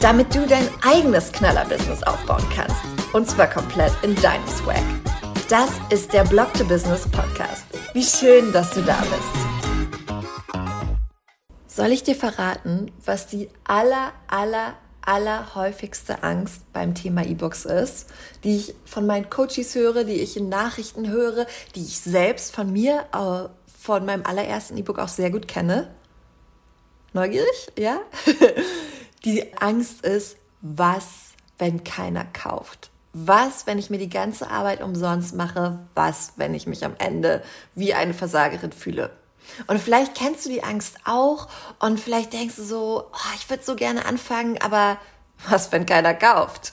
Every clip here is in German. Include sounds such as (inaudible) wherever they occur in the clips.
damit du dein eigenes Knaller-Business aufbauen kannst. Und zwar komplett in deinem Swag. Das ist der Blog to Business Podcast. Wie schön, dass du da bist. Soll ich dir verraten, was die aller, aller, aller häufigste Angst beim Thema E-Books ist, die ich von meinen Coaches höre, die ich in Nachrichten höre, die ich selbst von mir, äh, von meinem allerersten E-Book auch sehr gut kenne? Neugierig? Ja? (laughs) Die Angst ist, was, wenn keiner kauft? Was, wenn ich mir die ganze Arbeit umsonst mache? Was, wenn ich mich am Ende wie eine Versagerin fühle? Und vielleicht kennst du die Angst auch und vielleicht denkst du so, oh, ich würde so gerne anfangen, aber was, wenn keiner kauft?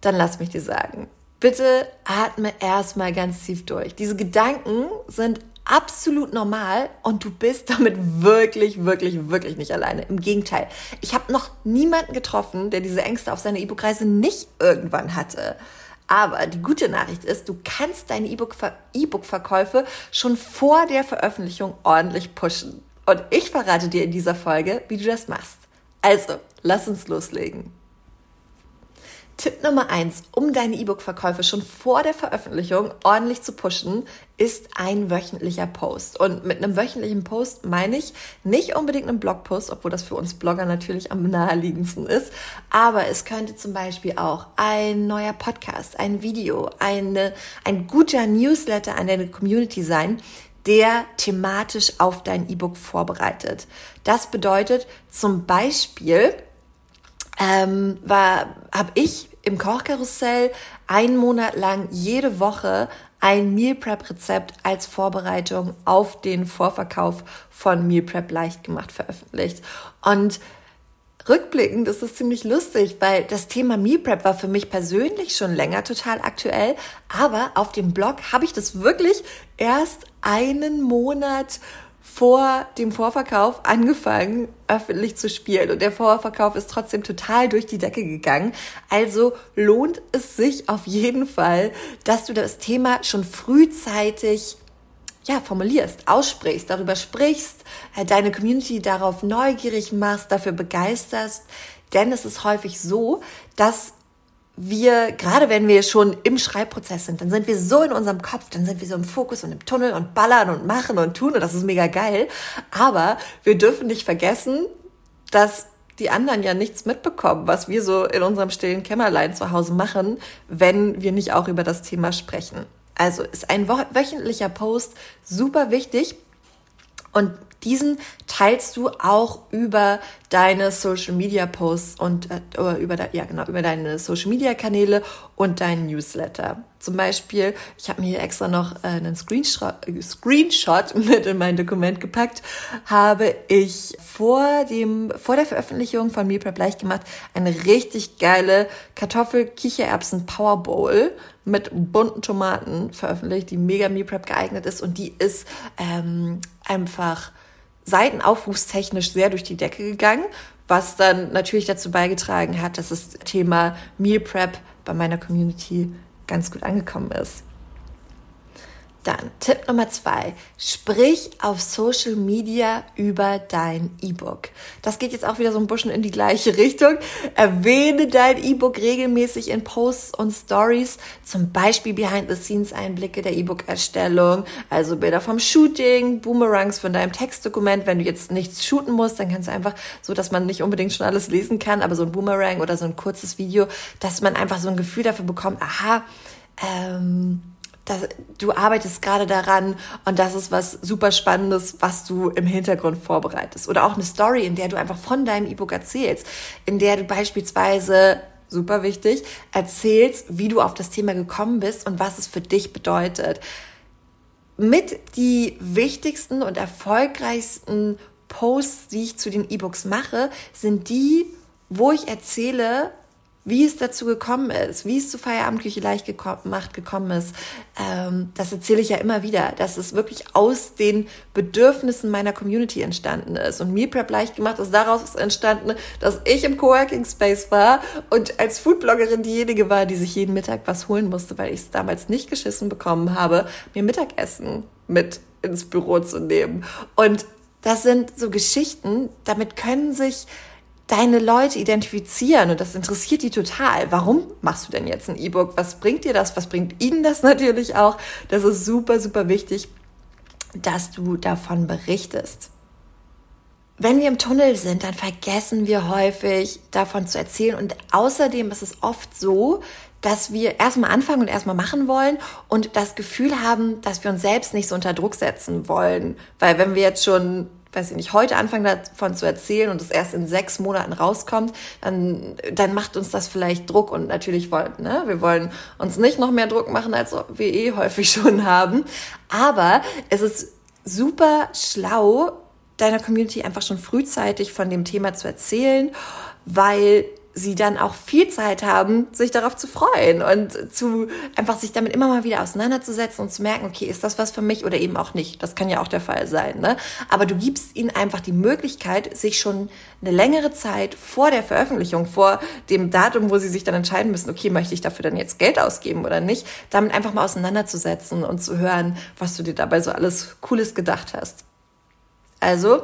Dann lass mich dir sagen, bitte atme erstmal ganz tief durch. Diese Gedanken sind absolut normal und du bist damit wirklich, wirklich, wirklich nicht alleine. Im Gegenteil, ich habe noch niemanden getroffen, der diese Ängste auf seiner E-Book-Reise nicht irgendwann hatte. Aber die gute Nachricht ist, du kannst deine E-Book-Verkäufe schon vor der Veröffentlichung ordentlich pushen. Und ich verrate dir in dieser Folge, wie du das machst. Also, lass uns loslegen. Tipp Nummer eins, um deine E-Book-Verkäufe schon vor der Veröffentlichung ordentlich zu pushen, ist ein wöchentlicher Post. Und mit einem wöchentlichen Post meine ich nicht unbedingt einen Blogpost, obwohl das für uns Blogger natürlich am naheliegendsten ist. Aber es könnte zum Beispiel auch ein neuer Podcast, ein Video, eine, ein guter Newsletter an deine Community sein, der thematisch auf dein E-Book vorbereitet. Das bedeutet zum Beispiel, ähm, war habe ich im Kochkarussell einen Monat lang jede Woche ein Meal Prep Rezept als Vorbereitung auf den Vorverkauf von Meal Prep leicht gemacht veröffentlicht. Und rückblickend ist es ziemlich lustig, weil das Thema Meal Prep war für mich persönlich schon länger total aktuell, aber auf dem Blog habe ich das wirklich erst einen Monat vor dem Vorverkauf angefangen, öffentlich zu spielen. Und der Vorverkauf ist trotzdem total durch die Decke gegangen. Also lohnt es sich auf jeden Fall, dass du das Thema schon frühzeitig ja, formulierst, aussprichst, darüber sprichst, äh, deine Community darauf neugierig machst, dafür begeisterst. Denn es ist häufig so, dass wir, gerade wenn wir schon im Schreibprozess sind, dann sind wir so in unserem Kopf, dann sind wir so im Fokus und im Tunnel und ballern und machen und tun und das ist mega geil. Aber wir dürfen nicht vergessen, dass die anderen ja nichts mitbekommen, was wir so in unserem stillen Kämmerlein zu Hause machen, wenn wir nicht auch über das Thema sprechen. Also ist ein wöchentlicher Post super wichtig. Und diesen teilst du auch über deine Social Media Posts und äh, über de, ja genau über deine Social Media Kanäle und deinen Newsletter. Zum Beispiel, ich habe mir hier extra noch äh, einen Screenshot, äh, Screenshot (laughs) mit in mein Dokument gepackt, habe ich vor dem vor der Veröffentlichung von Meal Prep leicht gemacht eine richtig geile Kartoffel Kichererbsen Power Bowl mit bunten Tomaten veröffentlicht, die mega Meal Prep geeignet ist und die ist ähm, einfach seitenaufrufstechnisch sehr durch die Decke gegangen, was dann natürlich dazu beigetragen hat, dass das Thema Meal Prep bei meiner Community ganz gut angekommen ist. Dann Tipp Nummer zwei, sprich auf Social Media über dein E-Book. Das geht jetzt auch wieder so ein bisschen in die gleiche (laughs) Richtung. Erwähne dein E-Book regelmäßig in Posts und Stories, zum Beispiel Behind-the-Scenes-Einblicke der E-Book-Erstellung, also Bilder vom Shooting, Boomerangs von deinem Textdokument. Wenn du jetzt nichts shooten musst, dann kannst du einfach so, dass man nicht unbedingt schon alles lesen kann, aber so ein Boomerang oder so ein kurzes Video, dass man einfach so ein Gefühl dafür bekommt, aha, ähm, das, du arbeitest gerade daran und das ist was super Spannendes, was du im Hintergrund vorbereitest. Oder auch eine Story, in der du einfach von deinem E-Book erzählst, in der du beispielsweise super wichtig, erzählst, wie du auf das Thema gekommen bist und was es für dich bedeutet. Mit die wichtigsten und erfolgreichsten Posts, die ich zu den E-Books mache, sind die, wo ich erzähle, wie es dazu gekommen ist, wie es zu Feierabendküche leicht gemacht gekommen ist, ähm, das erzähle ich ja immer wieder, dass es wirklich aus den Bedürfnissen meiner Community entstanden ist. Und Meal Prep leicht gemacht ist daraus entstanden, dass ich im Coworking Space war und als Foodbloggerin diejenige war, die sich jeden Mittag was holen musste, weil ich es damals nicht geschissen bekommen habe, mir Mittagessen mit ins Büro zu nehmen. Und das sind so Geschichten, damit können sich deine Leute identifizieren und das interessiert die total. Warum machst du denn jetzt ein E-Book? Was bringt dir das? Was bringt ihnen das (laughs) natürlich auch? Das ist super, super wichtig, dass du davon berichtest. Wenn wir im Tunnel sind, dann vergessen wir häufig davon zu erzählen und außerdem ist es oft so, dass wir erstmal anfangen und erstmal machen wollen und das Gefühl haben, dass wir uns selbst nicht so unter Druck setzen wollen. Weil wenn wir jetzt schon, weiß ich nicht, heute anfangen davon zu erzählen und es erst in sechs Monaten rauskommt, dann, dann macht uns das vielleicht Druck und natürlich wollen, ne, wir wollen uns nicht noch mehr Druck machen, als wir eh häufig (laughs) schon haben. Aber es ist super schlau, deiner Community einfach schon frühzeitig von dem Thema zu erzählen, weil sie dann auch viel Zeit haben, sich darauf zu freuen und zu einfach sich damit immer mal wieder auseinanderzusetzen und zu merken, okay, ist das was für mich oder eben auch nicht. Das kann ja auch der Fall sein. Ne? Aber du gibst ihnen einfach die Möglichkeit, sich schon eine längere Zeit vor der Veröffentlichung, vor dem Datum, wo sie sich dann entscheiden müssen, okay, möchte ich dafür dann jetzt Geld ausgeben oder nicht, damit einfach mal auseinanderzusetzen und zu hören, was du dir dabei so alles Cooles gedacht hast. Also,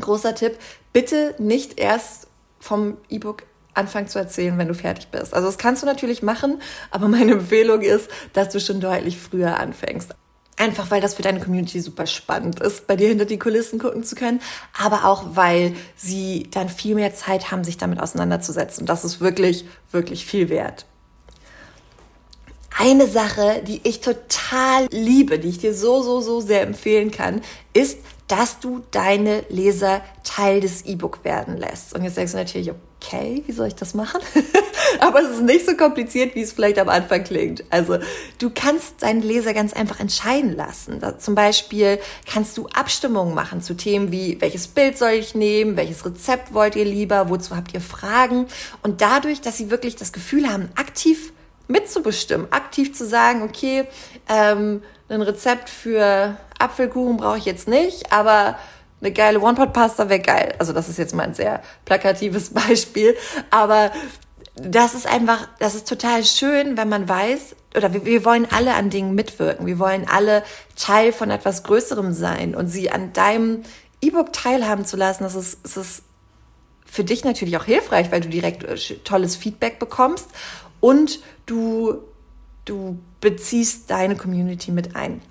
großer Tipp, bitte nicht erst vom E-Book anfangen zu erzählen, wenn du fertig bist. Also das kannst du natürlich machen, aber meine Empfehlung ist, dass du schon deutlich früher anfängst. Einfach weil das für deine Community super spannend ist, bei dir hinter die Kulissen gucken zu können, aber auch weil sie dann viel mehr Zeit haben, sich damit auseinanderzusetzen. Und das ist wirklich, wirklich viel wert. Eine Sache, die ich total liebe, die ich dir so, so, so sehr empfehlen kann, ist, dass du deine Leser Teil des E-Book werden lässt. Und jetzt denkst du natürlich, okay, wie soll ich das machen? (laughs) Aber es ist nicht so kompliziert, wie es vielleicht am Anfang klingt. Also du kannst deinen Leser ganz einfach entscheiden lassen. Da, zum Beispiel kannst du Abstimmungen machen zu Themen wie, welches Bild soll ich nehmen, welches Rezept wollt ihr lieber, wozu habt ihr Fragen? Und dadurch, dass sie wirklich das Gefühl haben, aktiv mitzubestimmen, aktiv zu sagen, okay, ähm, ein Rezept für Apfelkuchen brauche ich jetzt nicht, aber eine geile One-Pot-Pasta wäre geil. Also das ist jetzt mal ein sehr plakatives (laughs) Beispiel, aber das ist einfach, das ist total schön, wenn man weiß, oder wir, wir wollen alle an Dingen mitwirken. Wir wollen alle Teil von etwas Größerem sein und sie an deinem E-Book teilhaben zu lassen. Das ist, das ist für dich natürlich auch hilfreich, weil du direkt äh, tolles Feedback bekommst und du, du beziehst deine Community mit ein.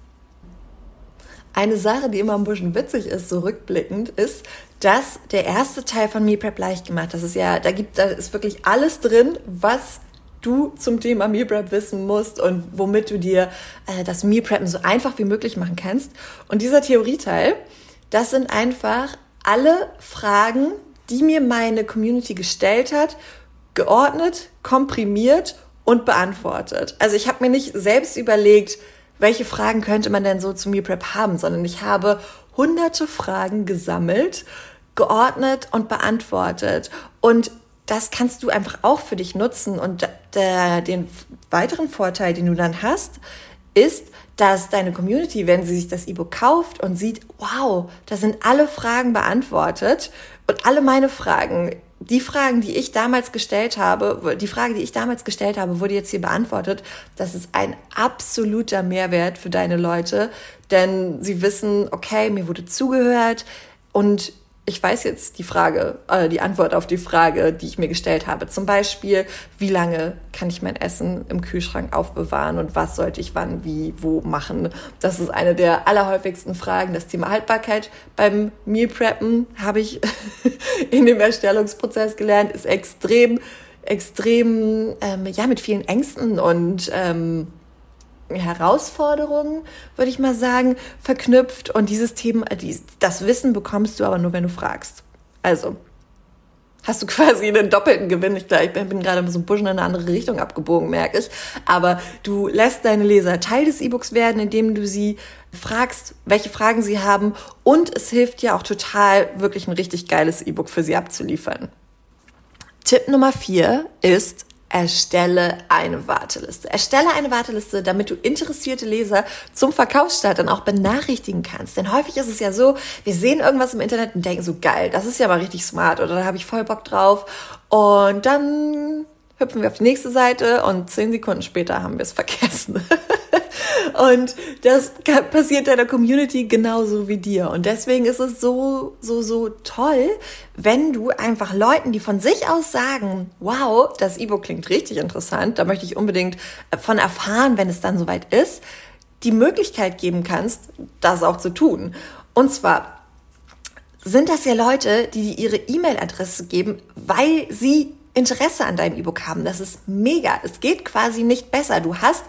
Eine Sache, die immer ein bisschen witzig ist, so rückblickend, ist, dass der erste Teil von Meal Prep leicht gemacht, das ist ja, da gibt, da ist wirklich alles drin, was du zum Thema Meal Prep wissen musst und womit du dir äh, das Meal Preppen so einfach wie möglich machen kannst. Und dieser Theorieteil, das sind einfach alle Fragen, die mir meine Community gestellt hat, geordnet, komprimiert und beantwortet. Also ich habe mir nicht selbst überlegt, welche Fragen könnte man denn so zu Meal Prep haben, sondern ich habe hunderte Fragen gesammelt, geordnet und beantwortet. Und das kannst du einfach auch für dich nutzen. Und der, den weiteren Vorteil, den du dann hast, ist, dass deine Community, wenn sie sich das E-Book kauft und sieht, wow, da sind alle Fragen beantwortet und alle meine Fragen die Fragen, die ich damals gestellt habe, die Frage, die ich damals gestellt habe, wurde jetzt hier beantwortet. Das ist ein absoluter Mehrwert für deine Leute, denn sie wissen, okay, mir wurde zugehört und ich weiß jetzt die Frage, äh, die Antwort auf die Frage, die ich mir gestellt habe. Zum Beispiel, wie lange kann ich mein Essen im Kühlschrank aufbewahren und was sollte ich wann, wie, wo machen? Das ist eine der allerhäufigsten Fragen. Das Thema Haltbarkeit beim Meal Preppen habe ich (laughs) in dem Erstellungsprozess gelernt, ist extrem, extrem, ähm, ja, mit vielen Ängsten und ähm, Herausforderungen, würde ich mal sagen, verknüpft. Und dieses Thema, das Wissen bekommst du aber nur, wenn du fragst. Also, hast du quasi einen doppelten Gewinn. Ich, ich bin gerade so ein bisschen in eine andere Richtung abgebogen, merke ich. Aber du lässt deine Leser Teil des E-Books werden, indem du sie fragst, welche Fragen sie haben. Und es hilft dir auch total, wirklich ein richtig geiles E-Book für sie abzuliefern. Tipp Nummer vier ist, erstelle eine Warteliste. Erstelle eine Warteliste, damit du interessierte Leser zum Verkaufsstart dann auch benachrichtigen kannst. Denn häufig ist es ja so, wir sehen irgendwas im Internet und denken so, geil, das ist ja mal richtig smart oder da habe ich voll Bock drauf. Und dann hüpfen wir auf die nächste Seite und zehn Sekunden später haben wir es vergessen. (laughs) und das passiert deiner Community genauso wie dir. Und deswegen ist es so, so, so toll, wenn du einfach Leuten, die von sich aus sagen, wow, das E-Book klingt richtig interessant, da möchte ich unbedingt von erfahren, wenn es dann soweit ist, die Möglichkeit geben kannst, das auch zu tun. Und zwar sind das ja Leute, die ihre E-Mail-Adresse geben, weil sie Interesse an deinem E-Book haben. Das ist mega. Es geht quasi nicht besser. Du hast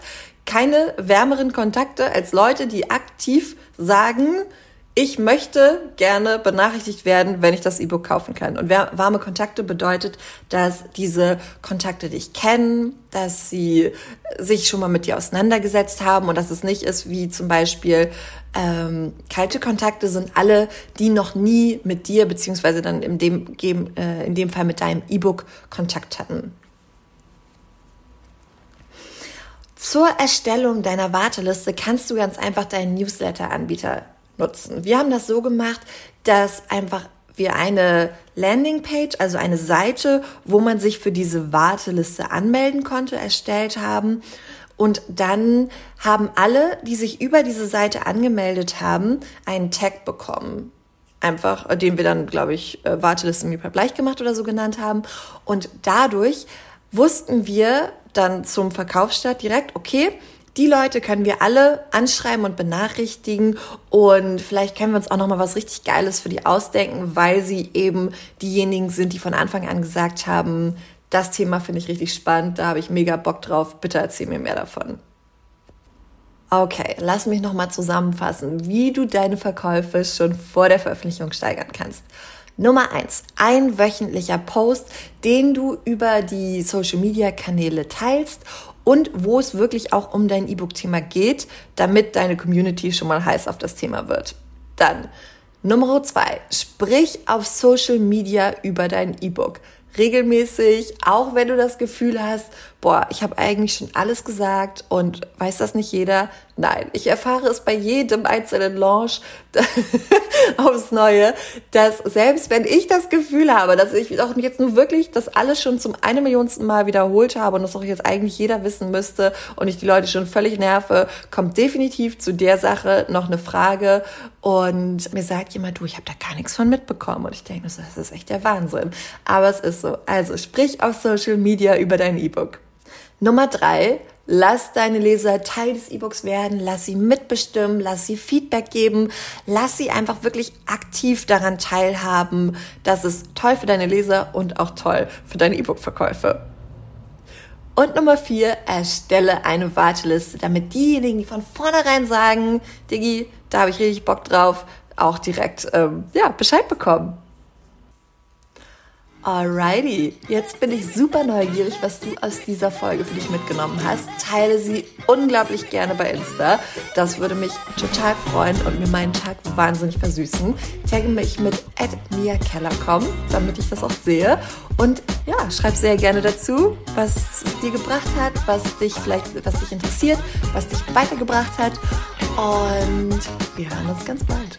keine wärmeren Kontakte als Leute, die aktiv sagen, ich möchte gerne benachrichtigt werden, wenn ich das E-Book kaufen kann. Und warme Kontakte bedeutet, dass diese Kontakte dich kennen, dass sie sich schon mal mit dir auseinandergesetzt haben und dass es nicht ist wie zum Beispiel ähm, kalte Kontakte sind alle, die noch nie mit dir beziehungsweise dann in dem, äh, in dem Fall mit deinem E-Book Kontakt hatten. Zur Erstellung deiner Warteliste kannst du ganz einfach deinen Newsletter-Anbieter nutzen. Wir haben das so gemacht, dass einfach wir eine Landingpage, also eine Seite, wo man sich für diese Warteliste anmelden konnte, erstellt haben. Und dann haben alle, die sich über diese Seite angemeldet haben, einen Tag bekommen. Einfach, den wir dann, glaube ich, äh, Warteliste im gleich gemacht oder so genannt haben. Und dadurch wussten wir dann zum Verkaufsstart direkt, okay, die Leute können wir alle anschreiben und benachrichtigen und vielleicht können wir uns auch noch mal was richtig Geiles für die ausdenken, weil sie eben diejenigen sind, die von Anfang an gesagt haben, das Thema finde ich richtig spannend, da habe ich mega Bock drauf, bitte erzähl mir mehr davon. Okay, lass mich noch mal zusammenfassen, wie du deine Verkäufe schon vor der Veröffentlichung steigern kannst. Nummer eins, ein wöchentlicher Post, den du über die Social Media Kanäle teilst und wo es wirklich auch um dein E-Book-Thema geht, damit deine Community schon mal heiß auf das Thema wird. Dann Nummer zwei, sprich auf Social Media über dein E-Book regelmäßig, auch wenn du das Gefühl hast, boah, ich habe eigentlich schon alles gesagt und weiß das nicht jeder. Nein, ich erfahre es bei jedem einzelnen Launch (laughs) aufs Neue, dass selbst wenn ich das Gefühl habe, dass ich auch jetzt nur wirklich das alles schon zum eine Millionsten Mal wiederholt habe und das auch jetzt eigentlich jeder wissen müsste und ich die Leute schon völlig nerve, kommt definitiv zu der Sache noch eine Frage und mir sagt jemand, du, ich habe da gar nichts von mitbekommen und ich denke, das ist echt der Wahnsinn. Aber es ist so. Also sprich auf Social Media über dein E-Book. Nummer drei, lass deine Leser Teil des E-Books werden, lass sie mitbestimmen, lass sie Feedback geben, lass sie einfach wirklich aktiv daran teilhaben. Das ist toll für deine Leser und auch toll für deine E-Book-Verkäufe. Und Nummer vier, erstelle eine Warteliste, damit diejenigen, die von vornherein sagen, Diggi, da habe ich richtig Bock drauf, auch direkt ähm, ja, Bescheid bekommen. Alrighty, jetzt bin ich super neugierig, was du aus dieser Folge für dich mitgenommen hast. Teile sie unglaublich gerne bei Insta. Das würde mich total freuen und mir meinen Tag wahnsinnig versüßen. Tagge mich mit @miakellercom, damit ich das auch sehe. Und ja, schreib sehr gerne dazu, was es dir gebracht hat, was dich vielleicht, was dich interessiert, was dich weitergebracht hat. Und wir hören uns ganz bald.